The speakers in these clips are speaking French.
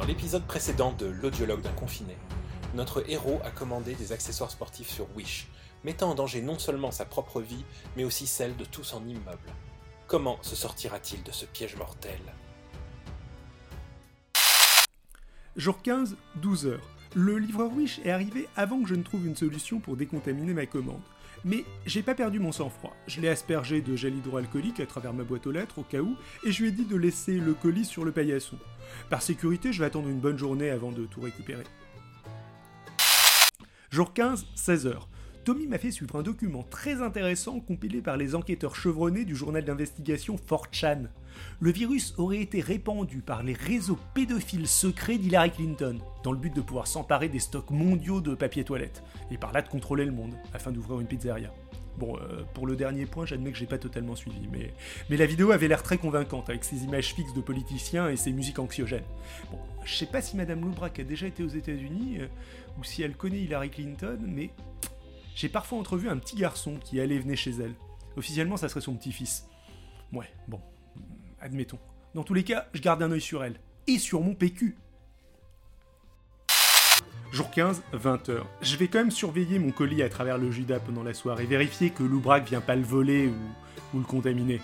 Dans l'épisode précédent de L'audiologue d'un confiné, notre héros a commandé des accessoires sportifs sur Wish, mettant en danger non seulement sa propre vie, mais aussi celle de tout son immeuble. Comment se sortira-t-il de ce piège mortel? Jour 15, 12 heures. Le livreur Wish est arrivé avant que je ne trouve une solution pour décontaminer ma commande. Mais j'ai pas perdu mon sang-froid. Je l'ai aspergé de gel hydroalcoolique à travers ma boîte aux lettres au cas où, et je lui ai dit de laisser le colis sur le paillasson. Par sécurité, je vais attendre une bonne journée avant de tout récupérer. Jour 15, 16h. Tommy m'a fait suivre un document très intéressant compilé par les enquêteurs chevronnés du journal d'investigation 4chan. Le virus aurait été répandu par les réseaux pédophiles secrets d'Hillary Clinton, dans le but de pouvoir s'emparer des stocks mondiaux de papier toilette, et par là de contrôler le monde, afin d'ouvrir une pizzeria. Bon, euh, pour le dernier point, j'admets que j'ai pas totalement suivi, mais, la vidéo avait l'air très convaincante, avec ses images fixes de politiciens et ses musiques anxiogènes. Bon, je sais pas si Madame Loubrac a déjà été aux États-Unis, euh, ou si elle connaît Hillary Clinton, mais j'ai parfois entrevu un petit garçon qui allait et venait chez elle. Officiellement, ça serait son petit-fils. Ouais, bon, admettons. Dans tous les cas, je garde un œil sur elle. Et sur mon PQ. Jour 15, 20h. Je vais quand même surveiller mon colis à travers le Judas pendant la soirée, vérifier que Loubrac vient pas le voler ou, le contaminer.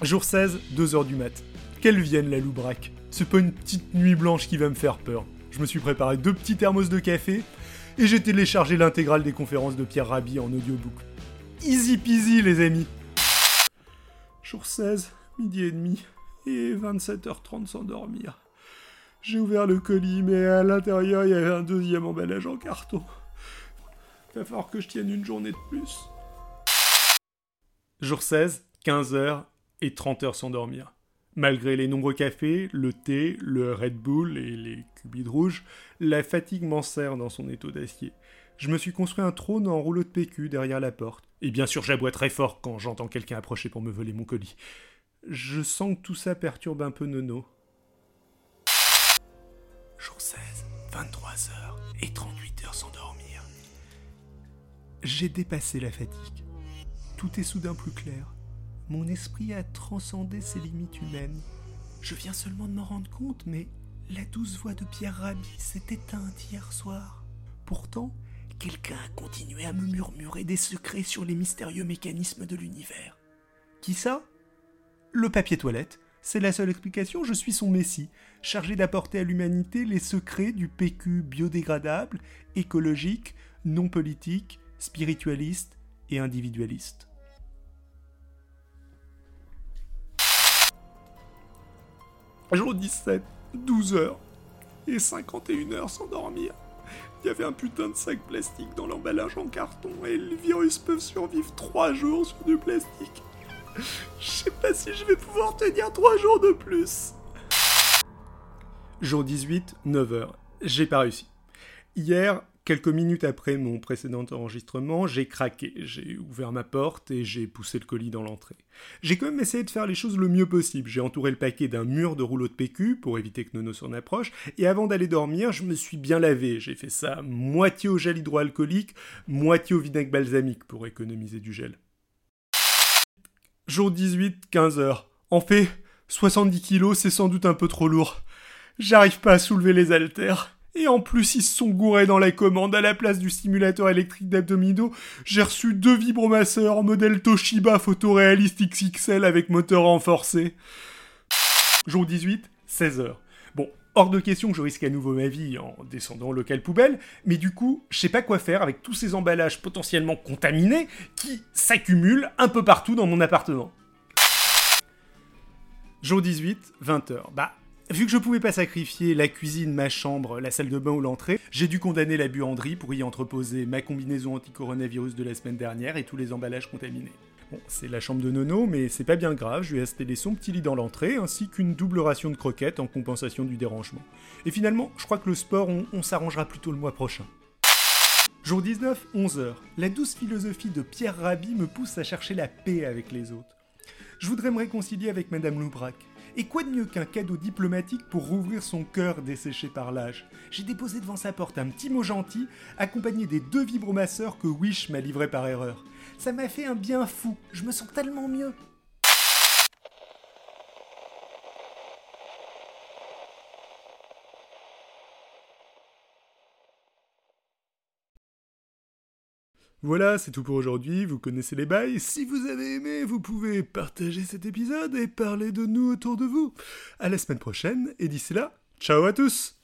Jour 16, 2h du mat. Qu'elle vienne la Loubrac. C'est pas une petite nuit blanche qui va me faire peur. Je me suis préparé deux petits thermos de café et j'ai téléchargé l'intégrale des conférences de Pierre Rabhi en audiobook. Easy peasy les amis. Jour 16, midi et demi, et 27h30 sans dormir. J'ai ouvert le colis, mais à l'intérieur, il y avait un deuxième emballage en carton. Va falloir que je tienne une journée de plus. Jour 16, 15h et 30h sans dormir. Malgré les nombreux cafés, le thé, le Red Bull et les cubides rouges, la fatigue m'enserre dans son étau d'acier. Je me suis construit un trône en rouleau de PQ derrière la porte. Et bien sûr, j'aboie très fort quand j'entends quelqu'un approcher pour me voler mon colis. Je sens que tout ça perturbe un peu Nono. Jour 16, 23h et 38h sans dormir. J'ai dépassé la fatigue. Tout est soudain plus clair. Mon esprit a transcendé ses limites humaines. Je viens seulement de m'en rendre compte, mais la douce voix de Pierre Rabhi s'est éteinte hier soir. Pourtant, quelqu'un a continué à me murmurer des secrets sur les mystérieux mécanismes de l'univers. Qui ça? Le papier toilette. C'est la seule explication, je suis son messie, chargé d'apporter à l'humanité les secrets du PQ biodégradable, écologique, non politique, spiritualiste et individualiste. Jour 17, 12 heures et 51 heures sans dormir. Il y avait un putain de sac plastique dans l'emballage en carton et les virus peuvent survivre 3 jours sur du plastique. Je sais pas si je vais pouvoir tenir 3 jours de plus. Jour 18, 9h. J'ai pas réussi. Hier, quelques minutes après mon précédent enregistrement, j'ai craqué. J'ai ouvert ma porte et j'ai poussé le colis dans l'entrée. J'ai quand même essayé de faire les choses le mieux possible. J'ai entouré le paquet d'un mur de rouleau de PQ pour éviter que Nono s'en approche. Et avant d'aller dormir, je me suis bien lavé. J'ai fait ça moitié au gel hydroalcoolique, moitié au vinaigre balsamique pour économiser du gel. Jour 18, 15h. En fait, 70 kilos, c'est sans doute un peu trop lourd. J'arrive pas à soulever les haltères. Et en plus, ils se sont gourés dans la commande. À la place du stimulateur électrique d'abdominaux, j'ai reçu deux vibromasseurs modèle Toshiba photoréaliste XXL avec moteur renforcé. Jour 18, 16h. Bon, hors de question que je risque à nouveau ma vie en descendant au local poubelle, mais du coup, je sais pas quoi faire avec tous ces emballages potentiellement contaminés qui s'accumulent un peu partout dans mon appartement. Jour 18, 20h. Bah, Vu que je pouvais pas sacrifier la cuisine, ma chambre, la salle de bain ou l'entrée, j'ai dû condamner la buanderie pour y entreposer ma combinaison anti-coronavirus de la semaine dernière et tous les emballages contaminés. Bon, c'est la chambre de Nono, mais c'est pas bien grave, je lui ai installé son petit lit dans l'entrée, ainsi qu'une double ration de croquettes en compensation du dérangement. Et finalement, je crois que le sport, on, s'arrangera plutôt le mois prochain. Jour 19, 11h. La douce philosophie de Pierre Rabhi me pousse à chercher la paix avec les autres. Je voudrais me réconcilier avec Madame Loubrac. Et quoi de mieux qu'un cadeau diplomatique pour rouvrir son cœur desséché par l'âge J'ai déposé devant sa porte un petit mot gentil, accompagné des deux vibromasseurs que Wish m'a livrés par erreur. Ça m'a fait un bien fou, je me sens tellement mieux. Voilà, c'est tout pour aujourd'hui, vous connaissez les bails. Si vous avez aimé, vous pouvez partager cet épisode et parler de nous autour de vous. À la semaine prochaine, et d'ici là, ciao à tous